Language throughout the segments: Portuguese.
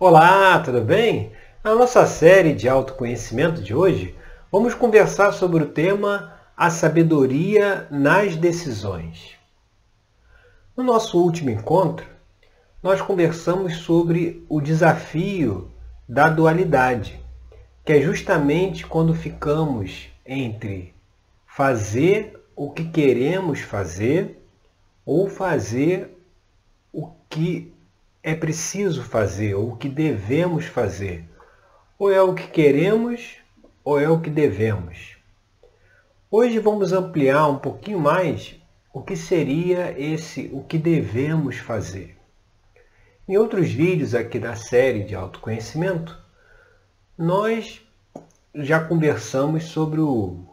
Olá, tudo bem? Na nossa série de autoconhecimento de hoje, vamos conversar sobre o tema A sabedoria nas decisões. No nosso último encontro, nós conversamos sobre o desafio da dualidade, que é justamente quando ficamos entre fazer o que queremos fazer ou fazer o que é preciso fazer, ou o que devemos fazer. Ou é o que queremos, ou é o que devemos. Hoje vamos ampliar um pouquinho mais o que seria esse o que devemos fazer. Em outros vídeos aqui da série de autoconhecimento, nós já conversamos sobre o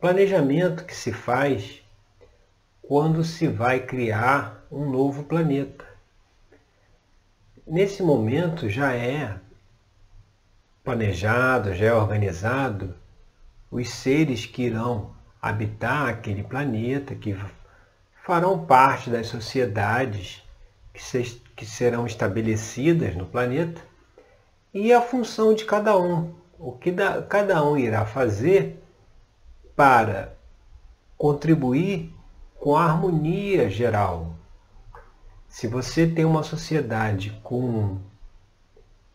planejamento que se faz quando se vai criar um novo planeta. Nesse momento já é planejado, já é organizado os seres que irão habitar aquele planeta, que farão parte das sociedades que, se, que serão estabelecidas no planeta, e a função de cada um, o que da, cada um irá fazer para contribuir com a harmonia geral. Se você tem uma sociedade com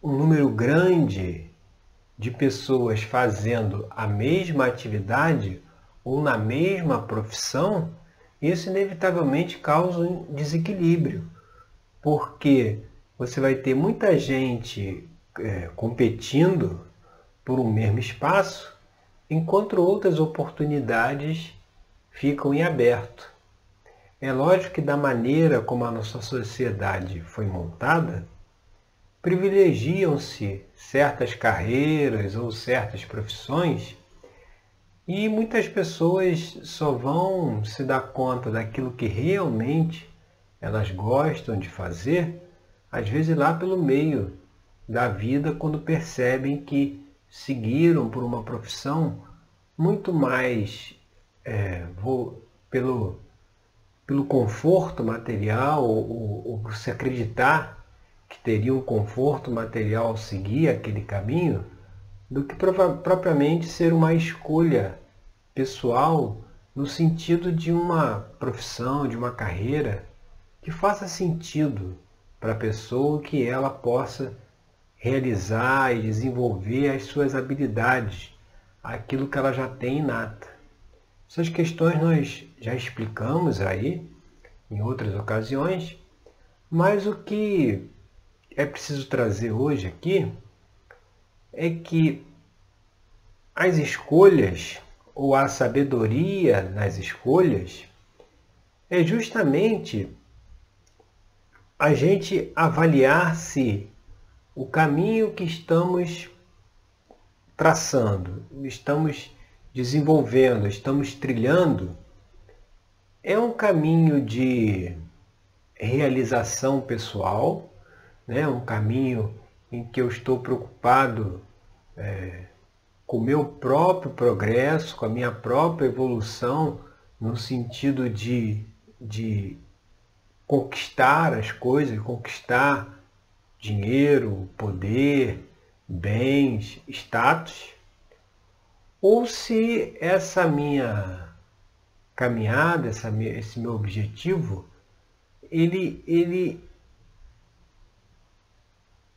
um número grande de pessoas fazendo a mesma atividade ou na mesma profissão, isso inevitavelmente causa um desequilíbrio, porque você vai ter muita gente é, competindo por um mesmo espaço, enquanto outras oportunidades ficam em aberto. É lógico que da maneira como a nossa sociedade foi montada, privilegiam-se certas carreiras ou certas profissões e muitas pessoas só vão se dar conta daquilo que realmente elas gostam de fazer, às vezes lá pelo meio da vida, quando percebem que seguiram por uma profissão muito mais é, vou, pelo, pelo conforto material ou, ou por se acreditar que teria um conforto material ao seguir aquele caminho, do que propriamente ser uma escolha pessoal no sentido de uma profissão, de uma carreira que faça sentido para a pessoa que ela possa realizar e desenvolver as suas habilidades, aquilo que ela já tem inata. Essas questões nós já explicamos aí em outras ocasiões, mas o que é preciso trazer hoje aqui é que as escolhas ou a sabedoria nas escolhas é justamente a gente avaliar se o caminho que estamos traçando, estamos desenvolvendo, estamos trilhando, é um caminho de realização pessoal, né? um caminho em que eu estou preocupado é, com o meu próprio progresso, com a minha própria evolução, no sentido de, de conquistar as coisas, conquistar dinheiro, poder, bens, status, ou se essa minha caminhada, essa, esse meu objetivo, ele, ele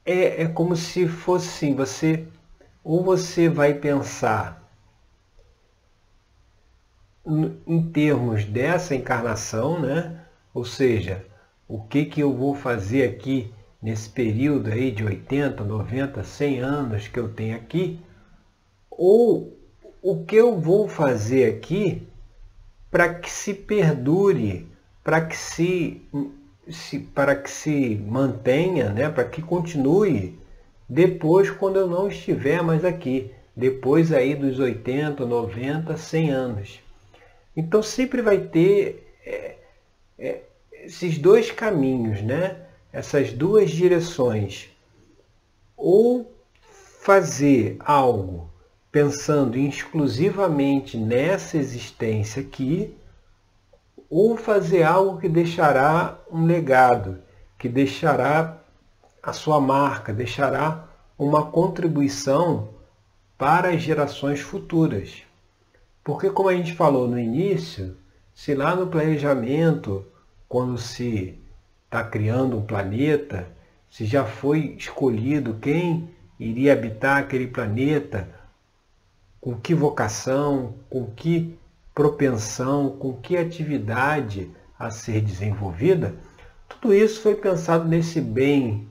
é, é como se fosse assim, você ou você vai pensar em termos dessa encarnação, né? Ou seja, o que que eu vou fazer aqui nesse período aí de 80, 90, 100 anos que eu tenho aqui, ou o que eu vou fazer aqui para que se perdure, para que se, se, para que se mantenha, né? para que continue depois quando eu não estiver mais aqui, depois aí dos 80, 90, 100 anos. Então sempre vai ter é, é, esses dois caminhos, né? essas duas direções. Ou fazer algo pensando exclusivamente nessa existência aqui, ou fazer algo que deixará um legado, que deixará a sua marca, deixará uma contribuição para as gerações futuras. Porque, como a gente falou no início, se lá no planejamento, quando se está criando um planeta, se já foi escolhido quem iria habitar aquele planeta, com que vocação, com que propensão, com que atividade a ser desenvolvida, tudo isso foi pensado nesse bem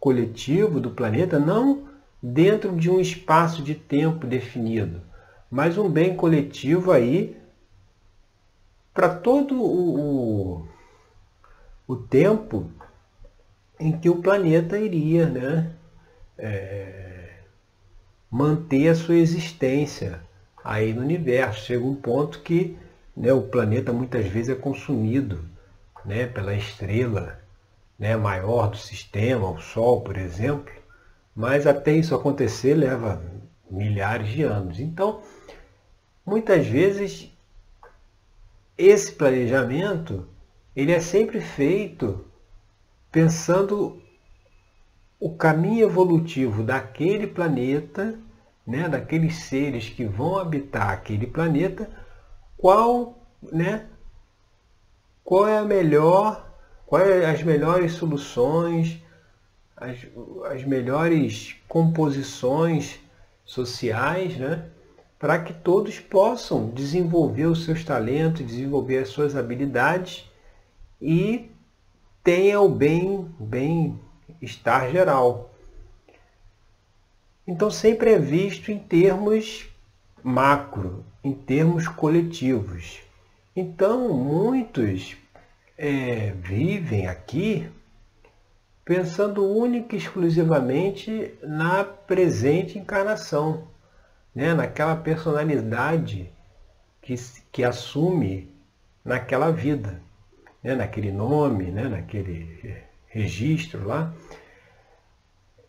coletivo do planeta, não dentro de um espaço de tempo definido, mas um bem coletivo aí para todo o, o, o, tempo em que o planeta iria né, é, manter a sua existência aí no universo. Chega um ponto que né, o planeta muitas vezes é consumido né, pela estrela né, maior do sistema, o Sol, por exemplo, mas até isso acontecer leva milhares de anos. Então, muitas vezes, esse planejamento ele é sempre feito pensando o caminho evolutivo daquele planeta, né, daqueles seres que vão habitar aquele planeta, qual, né, qual é a melhor, quais é as melhores soluções, as, as melhores composições sociais, né? para que todos possam desenvolver os seus talentos, desenvolver as suas habilidades e tenha o bem, bem estar geral. Então sempre é visto em termos macro, em termos coletivos. Então muitos é, vivem aqui pensando única e exclusivamente na presente encarnação, né? naquela personalidade que, que assume naquela vida, né? naquele nome, né? naquele registro lá,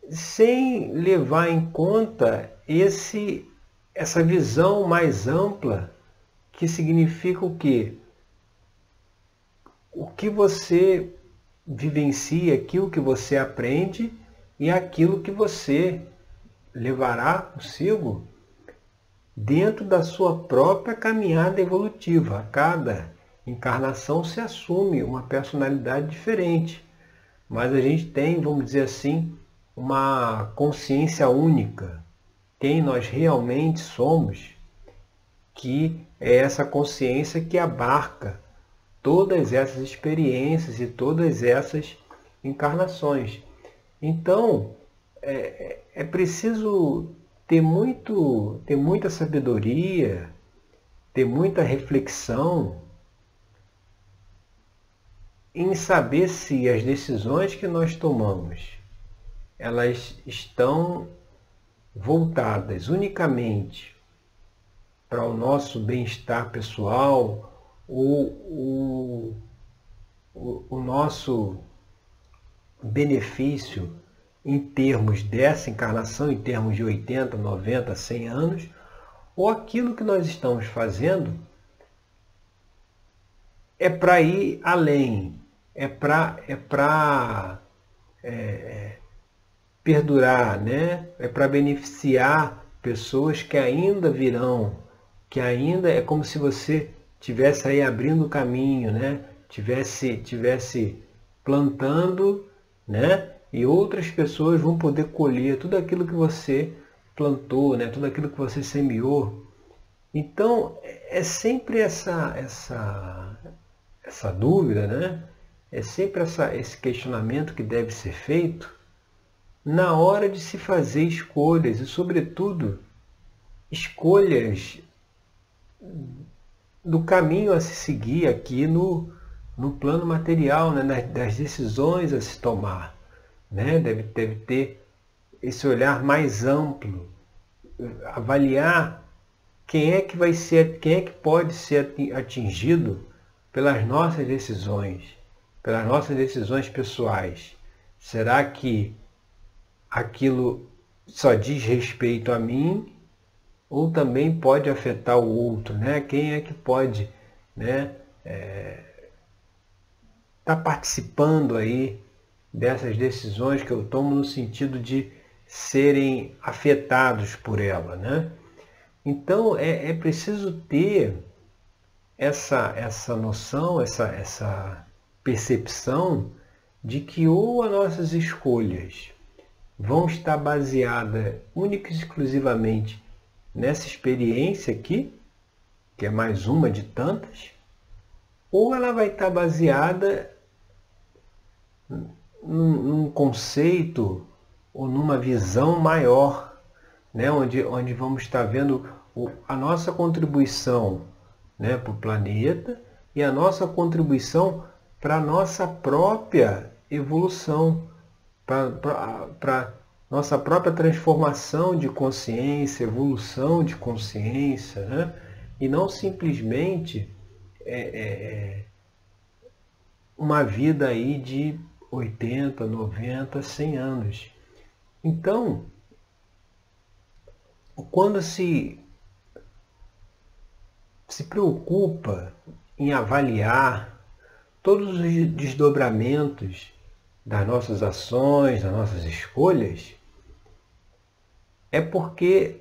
sem levar em conta esse, essa visão mais ampla que significa o quê? O que você vivencia aquilo que você aprende e aquilo que você levará consigo dentro da sua própria caminhada evolutiva. Cada encarnação se assume uma personalidade diferente, mas a gente tem, vamos dizer assim, uma consciência única, quem nós realmente somos, que é essa consciência que abarca todas essas experiências e todas essas encarnações. Então, é, é preciso ter, muito, ter muita sabedoria, ter muita reflexão em saber se as decisões que nós tomamos elas estão voltadas unicamente para o nosso bem-estar pessoal, o, o, o nosso benefício em termos dessa encarnação, em termos de 80, 90, 100 anos, ou aquilo que nós estamos fazendo é para ir além, é para é pra, é, perdurar, né? é para beneficiar pessoas que ainda virão, que ainda é como se você tivesse aí abrindo o caminho, né? Tivesse, tivesse plantando, né? E outras pessoas vão poder colher tudo aquilo que você plantou, né? Tudo aquilo que você semeou. Então é sempre essa essa essa dúvida, né? É sempre essa, esse questionamento que deve ser feito na hora de se fazer escolhas e, sobretudo, escolhas do caminho a se seguir aqui no, no plano material, né, das decisões a se tomar. Né? Deve, deve ter esse olhar mais amplo, avaliar quem é que vai ser, quem é que pode ser atingido pelas nossas decisões, pelas nossas decisões pessoais. Será que aquilo só diz respeito a mim ou também pode afetar o outro, né? Quem é que pode, né? É, tá participando aí dessas decisões que eu tomo no sentido de serem afetados por ela, né? Então é, é preciso ter essa, essa noção, essa, essa percepção de que ou as nossas escolhas vão estar baseadas única e exclusivamente nessa experiência aqui, que é mais uma de tantas, ou ela vai estar baseada num, num conceito ou numa visão maior, né? onde, onde vamos estar vendo a nossa contribuição né, para o planeta e a nossa contribuição para a nossa própria evolução, para nossa própria transformação de consciência, evolução de consciência, né? e não simplesmente é, é, é uma vida aí de 80, 90, 100 anos. Então, quando se, se preocupa em avaliar todos os desdobramentos das nossas ações, das nossas escolhas, é porque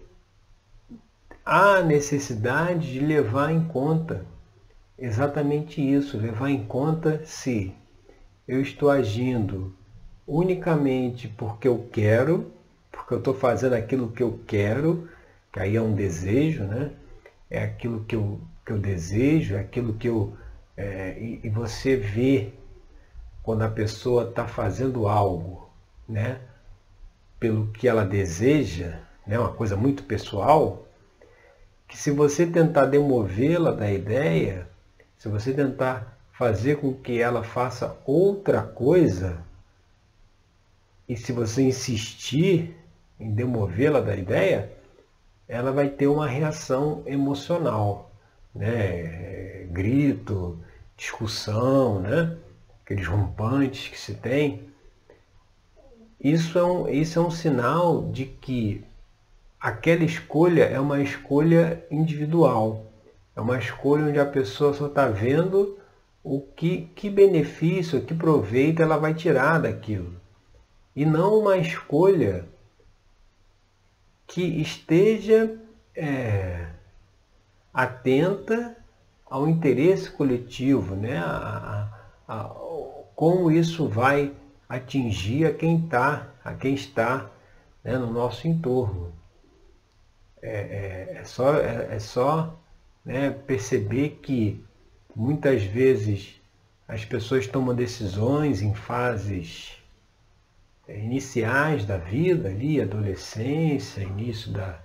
há necessidade de levar em conta exatamente isso, levar em conta se eu estou agindo unicamente porque eu quero, porque eu estou fazendo aquilo que eu quero, que aí é um desejo, né? É aquilo que eu, que eu desejo, é aquilo que eu. É, e, e você vê quando a pessoa está fazendo algo, né? Pelo que ela deseja, né? Uma coisa muito pessoal, que se você tentar demovê-la da ideia, se você tentar fazer com que ela faça outra coisa, e se você insistir em demovê-la da ideia, ela vai ter uma reação emocional, né? Grito, discussão, né? Aqueles rompantes que se tem. Isso é um, isso é um sinal de que aquela escolha é uma escolha individual. É uma escolha onde a pessoa só está vendo o que, que benefício, que proveito ela vai tirar daquilo e não uma escolha que esteja é, atenta ao interesse coletivo, né? A, a, a, como isso vai atingir a quem está, a quem está né, no nosso entorno. É, é, é só, é, é só né, perceber que muitas vezes as pessoas tomam decisões em fases é, iniciais da vida, ali, adolescência, início da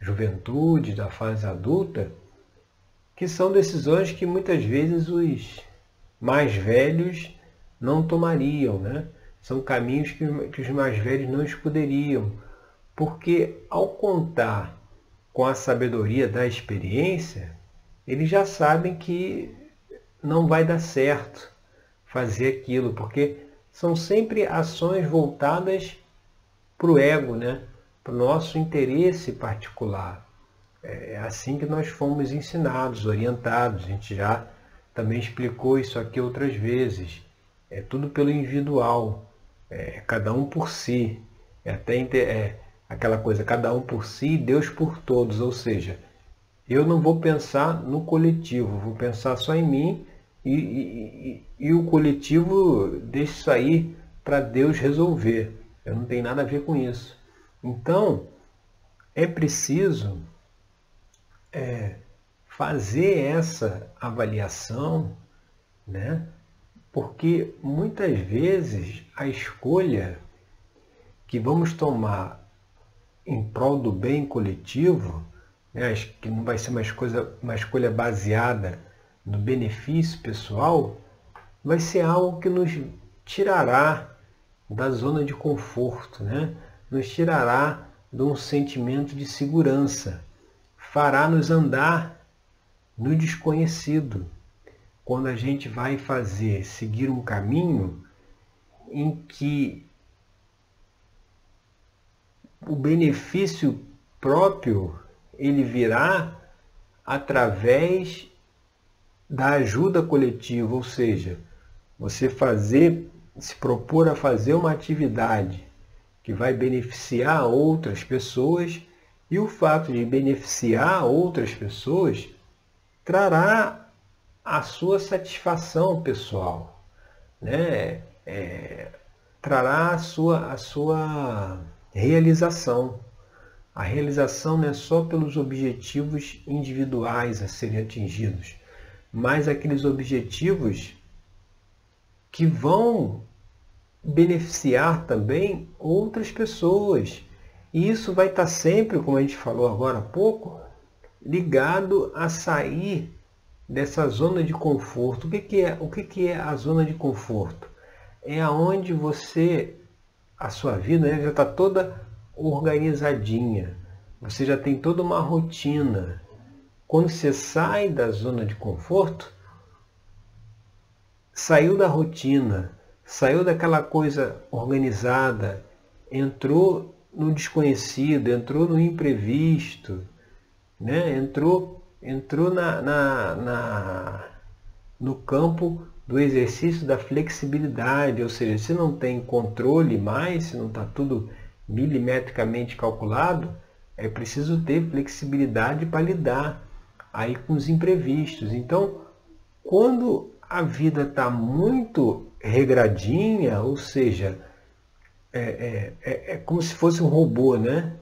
juventude, da fase adulta, que são decisões que muitas vezes os mais velhos não tomariam, né? São caminhos que, os mais velhos não escuderiam, porque ao contar com a sabedoria da experiência, eles já sabem que não vai dar certo fazer aquilo, porque são sempre ações voltadas para o ego, né? para o nosso interesse particular. É assim que nós fomos ensinados, orientados. A gente já também explicou isso aqui outras vezes. É tudo pelo individual, é cada um por si. É até é aquela coisa, cada um por si, Deus por todos. Ou seja, eu não vou pensar no coletivo, vou pensar só em mim e, e, e o coletivo deixa isso aí para Deus resolver. Eu não tenho nada a ver com isso. Então, é preciso é, fazer essa avaliação, né? porque muitas vezes a escolha que vamos tomar em prol do bem coletivo, né? que não vai ser uma, coisa, uma escolha baseada no benefício pessoal, vai ser algo que nos tirará da zona de conforto, né? nos tirará de um sentimento de segurança, fará nos andar no desconhecido. Quando a gente vai fazer, seguir um caminho em que o benefício próprio ele virá através da ajuda coletiva, ou seja, você fazer se propor a fazer uma atividade que vai beneficiar outras pessoas e o fato de beneficiar outras pessoas trará a sua satisfação pessoal, né? É, trará a sua, a sua realização. A realização não é só pelos objetivos individuais a serem atingidos, mas aqueles objetivos que vão beneficiar também outras pessoas. E isso vai estar sempre, como a gente falou agora há pouco, ligado a sair dessa zona de conforto. O que, que é, o que, que é a zona de conforto? É aonde você, a sua vida né, já está toda organizadinha. Você já tem toda uma rotina. Quando você sai da zona de conforto, saiu da rotina, saiu daquela coisa organizada, entrou no desconhecido, entrou no imprevisto, né? entrou, entrou na, na, na, no campo do exercício da flexibilidade, ou seja, se não tem controle mais, se não está tudo milimetricamente calculado, é preciso ter flexibilidade para lidar aí com os imprevistos. Então, quando a vida está muito regradinha, ou seja, é, é, é, é, como se fosse um robô, né?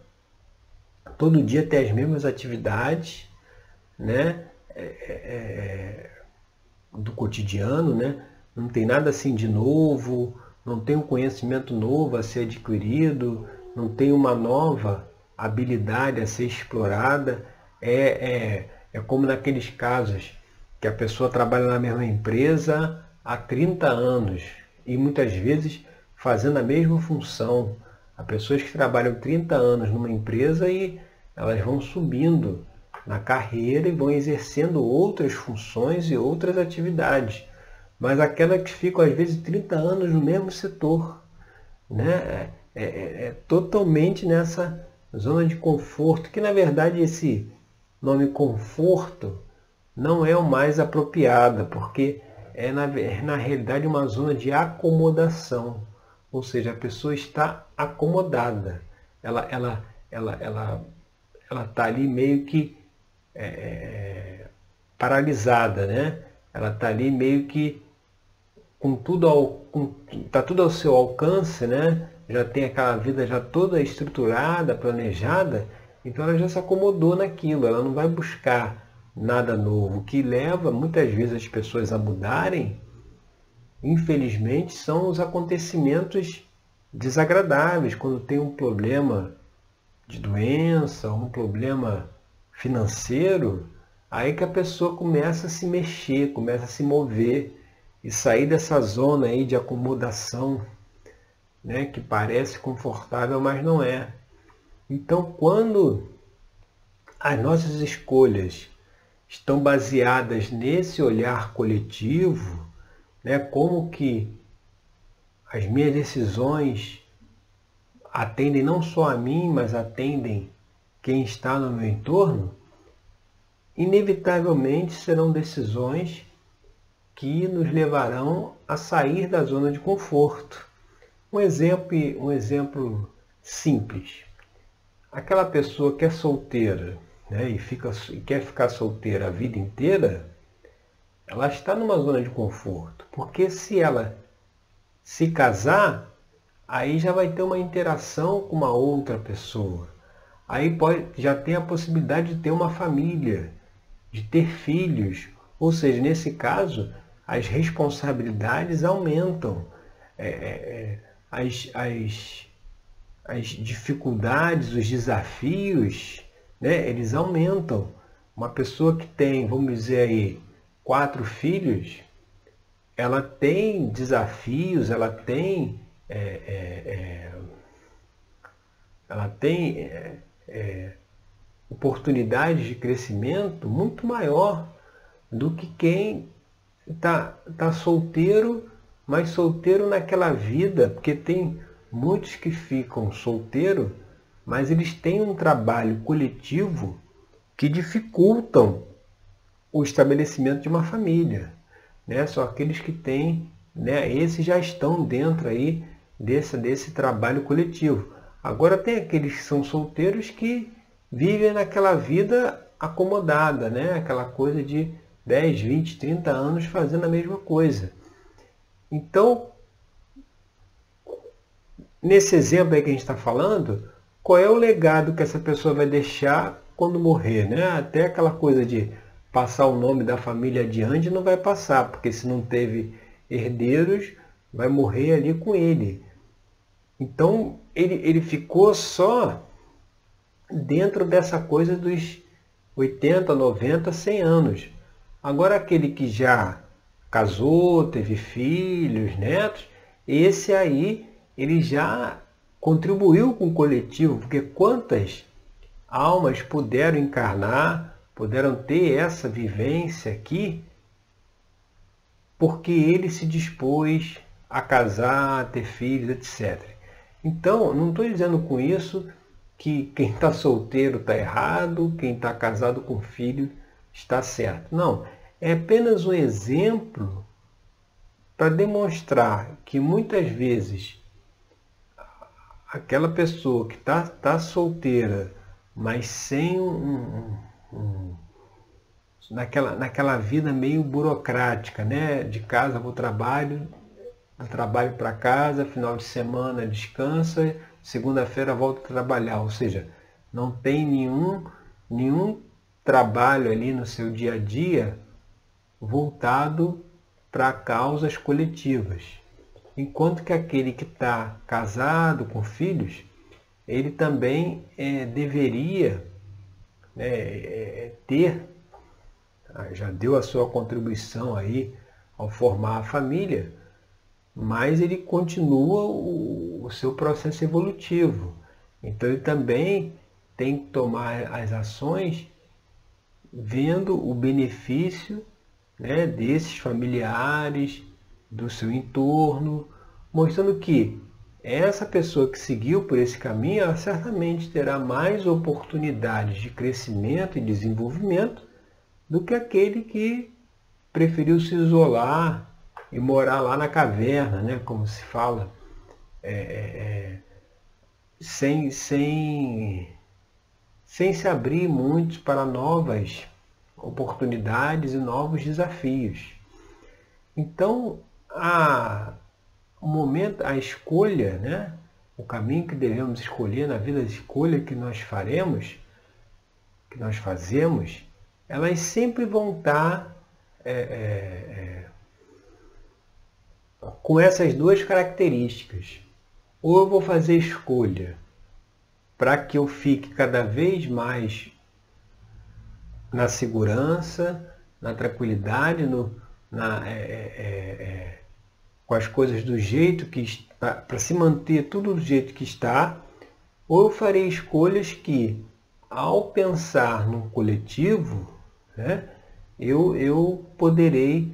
Todo dia tem as mesmas atividades, né? É, é, é, do cotidiano, né? Não tem nada assim de novo, não tem um conhecimento novo a ser adquirido, não tem uma nova habilidade a ser explorada. É, é, é como naqueles casos que a pessoa trabalha na mesma empresa há 30 anos e muitas vezes fazendo a mesma função. Há pessoas que trabalham 30 anos numa empresa e elas vão subindo na carreira e vão exercendo outras funções e outras atividades. Mas aquela que ficam às vezes 30 anos no mesmo setor, né? É, é, é totalmente nessa zona de conforto, que na verdade esse nome conforto não é o mais apropriado, porque é na, na realidade uma zona de acomodação, ou seja, a pessoa está acomodada, ela ela ela ela ela está ali meio que é, é, paralisada, né? Ela está ali meio que com tudo ao com, tá tudo ao seu alcance, né? Já tem aquela vida já toda estruturada, planejada, então ela já se acomodou naquilo, ela não vai buscar nada novo. O que leva muitas vezes as pessoas a mudarem, infelizmente, são os acontecimentos desagradáveis, quando tem um problema de doença, um problema financeiro, aí que a pessoa começa a se mexer, começa a se mover e sair dessa zona aí de acomodação, né, que parece confortável, mas não é. Então, quando as nossas escolhas estão baseadas nesse olhar coletivo, né, como que as minhas decisões atendem não só a mim, mas atendem quem está no meu entorno, inevitavelmente serão decisões que nos levarão a sair da zona de conforto. Um exemplo, um exemplo simples. Aquela pessoa que é solteira, né, e, fica, e quer ficar solteira a vida inteira, ela está numa zona de conforto. Porque se ela se casar, aí já vai ter uma interação com uma outra pessoa. Aí pode, já tem a possibilidade de ter uma família, de ter filhos. Ou seja, nesse caso, as responsabilidades aumentam. É, é, é as, as, as dificuldades, os desafios né, eles aumentam. Uma pessoa que tem, vamos dizer aí, quatro filhos, ela tem desafios, ela tem, é, é, é, ela tem é, é, oportunidades de crescimento muito maior do que quem está tá solteiro, mas solteiro naquela vida, porque tem muitos que ficam solteiros mas eles têm um trabalho coletivo que dificultam o estabelecimento de uma família. Né? São aqueles que têm né, esses já estão dentro aí desse, desse trabalho coletivo. Agora tem aqueles que são solteiros que vivem naquela vida acomodada, né? aquela coisa de 10, 20, 30 anos fazendo a mesma coisa. Então, nesse exemplo aí que a gente está falando, qual é o legado que essa pessoa vai deixar quando morrer? Né? Até aquela coisa de passar o nome da família adiante não vai passar, porque se não teve herdeiros, vai morrer ali com ele. Então, ele, ele ficou só dentro dessa coisa dos 80, 90, 100 anos. Agora, aquele que já casou, teve filhos, netos, esse aí, ele já contribuiu com o coletivo, porque quantas almas puderam encarnar, puderam ter essa vivência aqui, porque ele se dispôs a casar, a ter filhos, etc. Então, não estou dizendo com isso que quem está solteiro está errado, quem está casado com filho está certo. Não, é apenas um exemplo para demonstrar que muitas vezes aquela pessoa que está tá solteira, mas sem um, naquela, naquela vida meio burocrática, né? De casa para o trabalho, do trabalho para casa, final de semana descansa, segunda-feira volta a trabalhar. Ou seja, não tem nenhum, nenhum trabalho ali no seu dia a dia voltado para causas coletivas. Enquanto que aquele que está casado com filhos, ele também é, deveria né, é, ter, já deu a sua contribuição aí ao formar a família, mas ele continua o, o seu processo evolutivo. Então ele também tem que tomar as ações vendo o benefício né, desses familiares, do seu entorno, mostrando que essa pessoa que seguiu por esse caminho, ela certamente terá mais oportunidades de crescimento e desenvolvimento do que aquele que preferiu se isolar e morar lá na caverna, né, como se fala, é, é, é, sem, sem, sem se abrir muito para novas oportunidades e novos desafios. Então, a, o momento, a escolha, né, o caminho que devemos escolher na vida, a escolha que nós faremos, que nós fazemos, elas sempre vão estar é, é, é com essas duas características. Ou eu vou fazer escolha para que eu fique cada vez mais na segurança, na tranquilidade, no, na, é, é, é com as coisas do jeito que está, para se manter tudo do jeito que está, ou eu farei escolhas que, ao pensar no coletivo, né, eu, eu poderei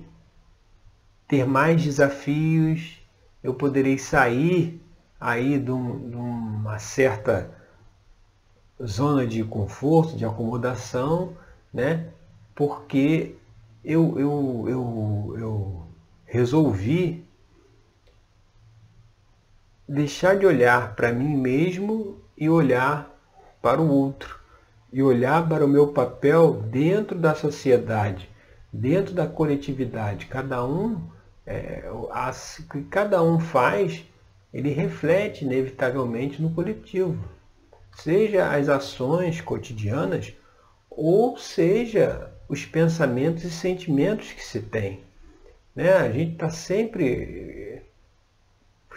ter mais desafios, eu poderei sair aí de, um, de uma certa zona de conforto, de acomodação, né? porque eu, eu, eu, eu resolvi deixar de olhar para mim mesmo e olhar para o outro, e olhar para o meu papel dentro da sociedade, dentro da coletividade. Cada um é, que cada um faz, ele reflete inevitavelmente no coletivo. Seja as ações cotidianas, ou seja os pensamentos e sentimentos que se tem. Né? A gente está sempre.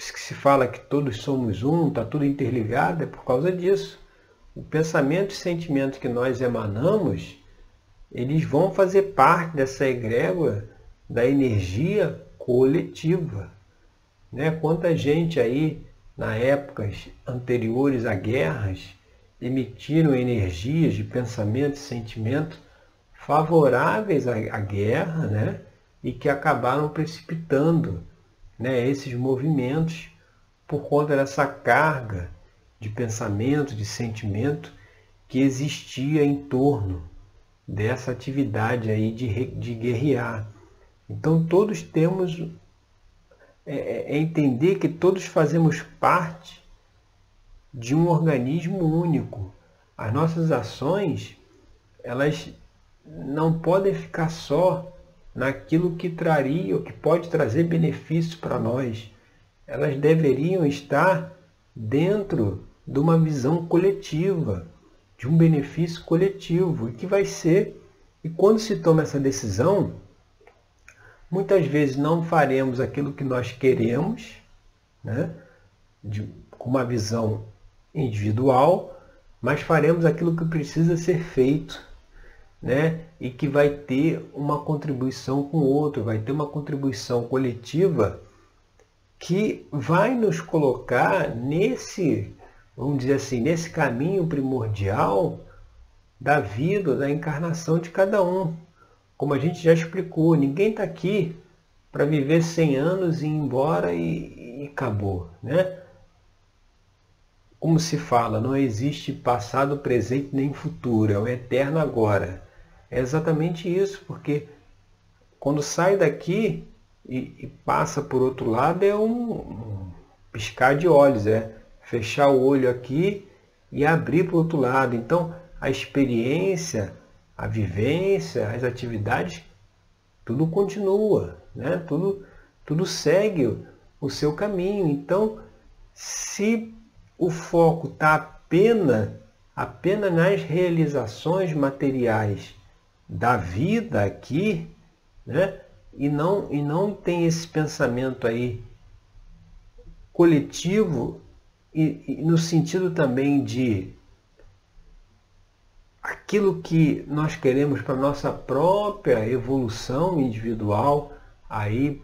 Que se fala que todos somos um, está tudo interligado, é por causa disso. O pensamento e sentimento que nós emanamos, eles vão fazer parte dessa egrégora da energia coletiva. Né? Quanta gente aí, na épocas anteriores a guerras, emitiram energias de pensamento e sentimento favoráveis à, à guerra, né? e que acabaram precipitando né, esses movimentos por conta dessa carga de pensamento, de sentimento que existia em torno dessa atividade aí de, de guerrear. Então todos temos é, é, é entender que todos fazemos parte de um organismo único. As nossas ações, elas não podem ficar só naquilo que traria que pode trazer benefício para nós. Elas deveriam estar dentro de uma visão coletiva, de um benefício coletivo, e que vai ser, e quando se toma essa decisão, muitas vezes não faremos aquilo que nós queremos, né? De, com uma visão individual, mas faremos aquilo que precisa ser feito, né? E que vai ter uma contribuição com o outro, vai ter uma contribuição coletiva que vai nos colocar nesse, vamos dizer assim, nesse caminho primordial da vida, da encarnação de cada um. Como a gente já explicou, ninguém está aqui para viver 100 anos e ir embora e, e acabou, né? Como se fala, não existe passado, presente nem futuro, é o eterno agora. É exatamente isso, porque quando sai daqui, e, e passa por outro lado é um, um piscar de olhos, é fechar o olho aqui e abrir para o outro lado. Então, a experiência, a vivência, as atividades, tudo continua, né? tudo, tudo segue o seu caminho. Então, se o foco está apenas, apenas nas realizações materiais da vida aqui, né? e não, e não tem esse pensamento aí coletivo e, e no sentido também de aquilo que nós queremos para nossa própria evolução individual aí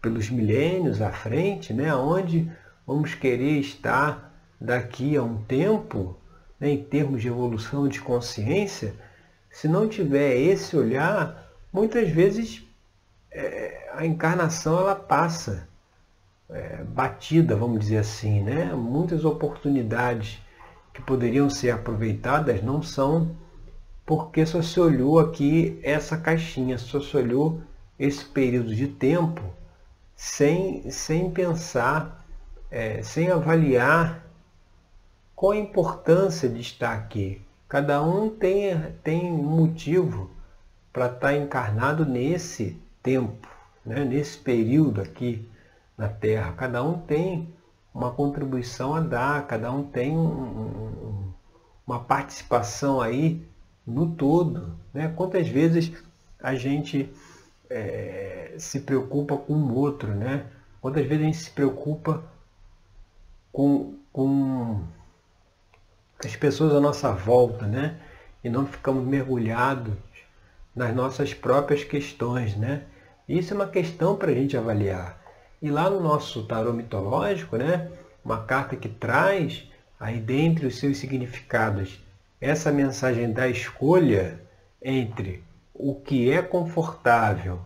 pelos milênios à frente, né, onde vamos querer estar daqui a um tempo, né, em termos de evolução de consciência, se não tiver esse olhar, muitas vezes é, a encarnação ela passa é, batida, vamos dizer assim, né? Muitas oportunidades que poderiam ser aproveitadas não são porque só se olhou aqui essa caixinha, só se olhou esse período de tempo sem, sem pensar, é, sem avaliar qual a importância de estar aqui. Cada um tem, tem um motivo para estar encarnado nesse tempo, né? nesse período aqui na Terra. Cada um tem uma contribuição a dar, cada um tem um, uma participação aí no todo. Né? Quantas vezes a gente é, se preocupa com o outro, né? Quantas vezes a gente se preocupa com, com as pessoas à nossa volta, né? E não ficamos mergulhados nas nossas próprias questões, né? Isso é uma questão para a gente avaliar. E lá no nosso tarô mitológico, né, uma carta que traz aí dentre os seus significados essa mensagem da escolha entre o que é confortável,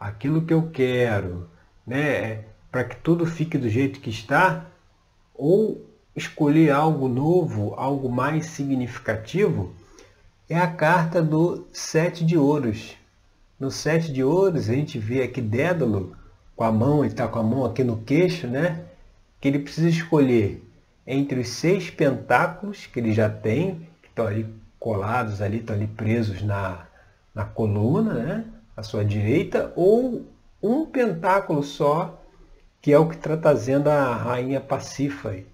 aquilo que eu quero, né, para que tudo fique do jeito que está, ou escolher algo novo, algo mais significativo, é a carta do sete de ouros. No sete de ouros, a gente vê aqui Dédalo com a mão, ele está com a mão aqui no queixo, né? Que ele precisa escolher entre os seis pentáculos que ele já tem, que estão ali colados ali, estão ali presos na, na coluna, né? À sua direita, ou um pentáculo só, que é o que está trazendo a rainha Pacífae,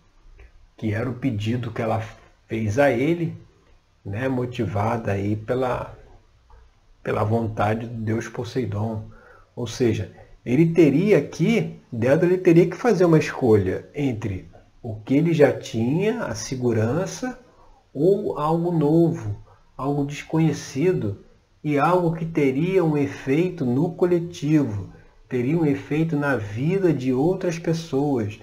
que era o pedido que ela fez a ele, né? motivada aí pela, pela vontade de Deus Poseidon. Ou seja, ele teria aqui, Dédalo, ele teria que fazer uma escolha entre o que ele já tinha, a segurança, ou algo novo, algo desconhecido e algo que teria um efeito no coletivo, teria um efeito na vida de outras pessoas.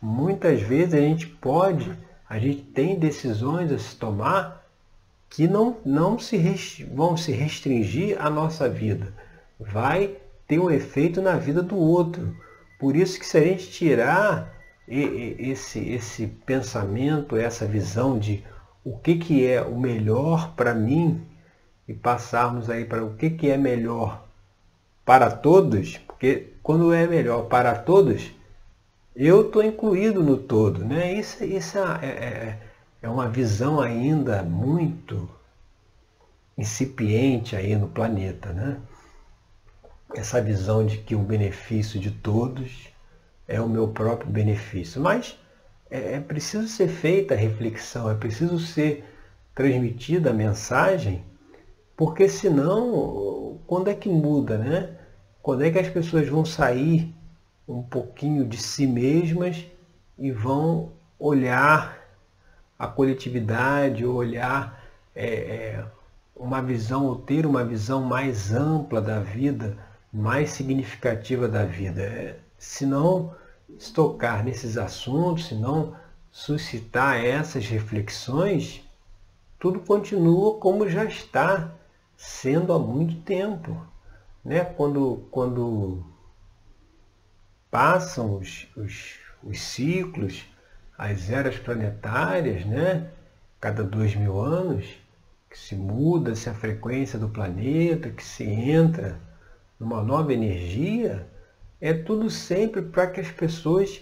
Muitas vezes a gente pode, a gente tem decisões a se tomar que não, não se vão se restringir à nossa vida. Vai ter um efeito na vida do outro. Por isso que se a gente tirar esse, esse pensamento, essa visão de o que, que é o melhor para mim e passarmos aí para o que, que é melhor para todos, porque quando é melhor para todos, eu estou incluído no todo. Né? Isso, isso é, é, é uma visão ainda muito incipiente aí no planeta. Né? Essa visão de que o benefício de todos é o meu próprio benefício. Mas é, é preciso ser feita a reflexão, é preciso ser transmitida a mensagem, porque senão, quando é que muda, né? Quando é que as pessoas vão sair um pouquinho de si mesmas e vão olhar a coletividade, olhar é, é, uma visão, ou ter uma visão mais ampla da vida, mais significativa da vida. É, se não se tocar nesses assuntos, se não suscitar essas reflexões, tudo continua como já está sendo há muito tempo. Né? Quando, quando passam os, os, os ciclos, as eras planetárias, né? cada dois mil anos, que se muda-se a frequência do planeta, que se entra numa nova energia, é tudo sempre para que as pessoas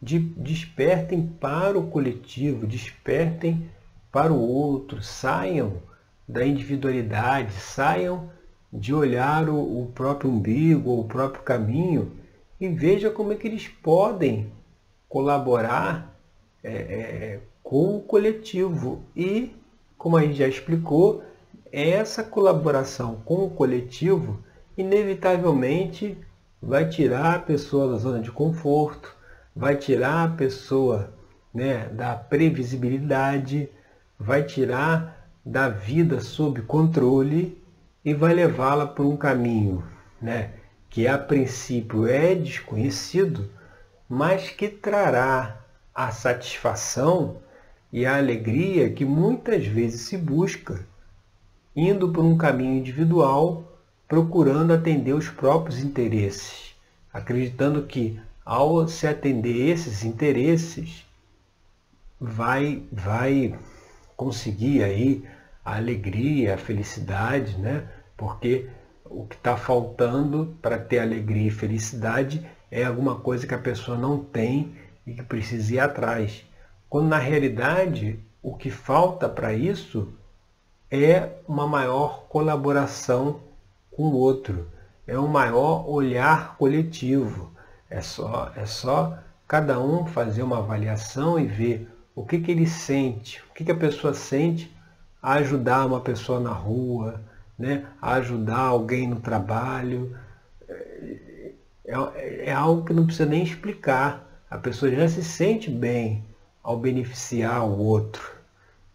de, despertem para o coletivo, despertem para o outro, saiam da individualidade, saiam de olhar o, o próprio umbigo o próprio caminho e veja como é que eles podem colaborar é, é, com o coletivo. E, como a gente já explicou, essa colaboração com o coletivo inevitavelmente vai tirar a pessoa da zona de conforto, vai tirar a pessoa né, da previsibilidade, vai tirar da vida sob controle e vai levá-la por um caminho né, que a princípio é desconhecido, mas que trará a satisfação e a alegria que muitas vezes se busca, indo por um caminho individual procurando atender os próprios interesses, acreditando que ao se atender esses interesses, vai, vai conseguir aí a alegria, a felicidade, né? Porque o que está faltando para ter alegria e felicidade é alguma coisa que a pessoa não tem e que precisa ir atrás. Quando na realidade o que falta para isso é uma maior colaboração com o outro. É um maior olhar coletivo. É só, é só cada um fazer uma avaliação e ver o que, que ele sente, o que, que a pessoa sente a ajudar uma pessoa na rua, né? ajudar alguém no trabalho. É, é, é algo que não precisa nem explicar. A pessoa já se sente bem ao beneficiar o outro.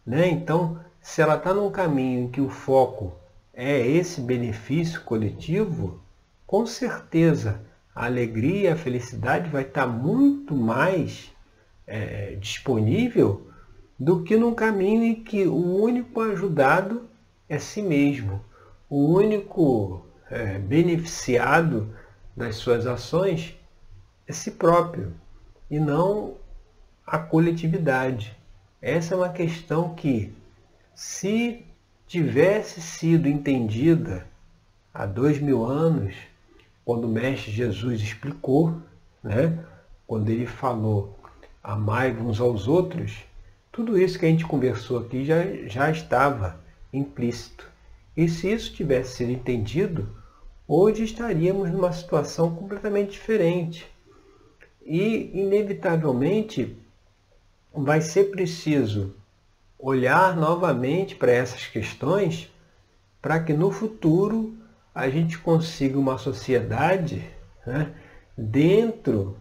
Né? Então, se ela está num caminho em que o foco é esse benefício coletivo, com certeza a alegria a felicidade vai estar muito mais é, disponível do que num caminho em que o único ajudado é si mesmo, o único é, beneficiado das suas ações é si próprio e não a coletividade. Essa é uma questão que, se tivesse sido entendida há dois mil anos, quando o Mestre Jesus explicou, né? quando ele falou amai uns aos outros, tudo isso que a gente conversou aqui já, já estava implícito. E se isso tivesse sido entendido, hoje estaríamos numa situação completamente diferente. E, inevitavelmente, vai ser preciso olhar novamente para essas questões para que no futuro a gente consiga uma sociedade né, dentro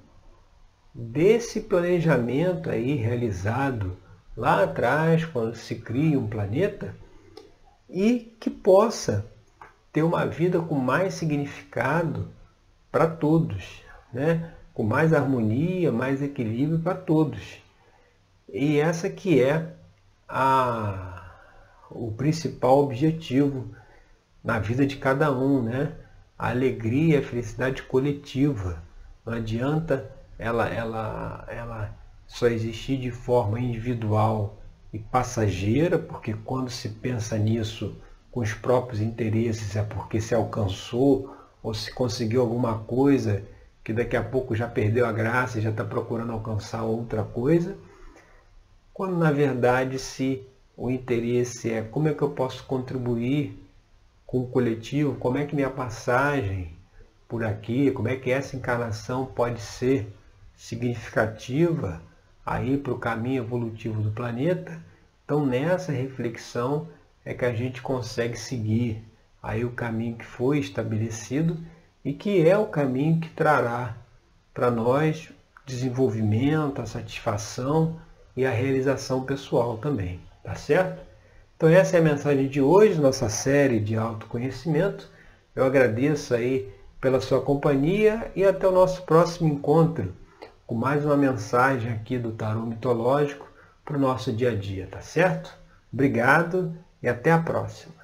desse planejamento aí realizado lá atrás, quando se cria um planeta, e que possa ter uma vida com mais significado para todos, né? com mais harmonia, mais equilíbrio para todos. E essa que é a, o principal objetivo na vida de cada um, né? A alegria, a felicidade coletiva. Não adianta ela, ela, ela só existir de forma individual e passageira, porque quando se pensa nisso com os próprios interesses é porque se alcançou ou se conseguiu alguma coisa que daqui a pouco já perdeu a graça e já está procurando alcançar outra coisa, quando na verdade se o interesse é como é que eu posso contribuir com o coletivo, como é que minha passagem por aqui, como é que essa encarnação pode ser significativa aí para o caminho evolutivo do planeta. Então nessa reflexão é que a gente consegue seguir aí o caminho que foi estabelecido e que é o caminho que trará para nós desenvolvimento, a satisfação e a realização pessoal também, tá certo? Então essa é a mensagem de hoje, nossa série de autoconhecimento. Eu agradeço aí pela sua companhia e até o nosso próximo encontro com mais uma mensagem aqui do tarô mitológico para o nosso dia a dia, tá certo? Obrigado e até a próxima.